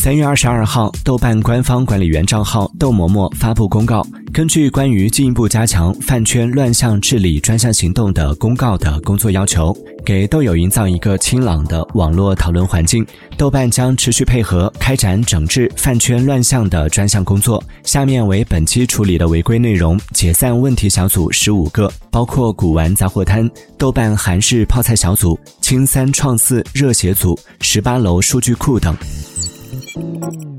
三月二十二号，豆瓣官方管理员账号“豆嬷嬷”发布公告，根据关于进一步加强饭圈乱象治理专项行动的公告的工作要求，给豆友营造一个清朗的网络讨论环境。豆瓣将持续配合开展整治饭圈乱象的专项工作。下面为本期处理的违规内容：解散问题小组十五个，包括古玩杂货摊、豆瓣韩式泡菜小组、青三创四热血组、十八楼数据库等。Música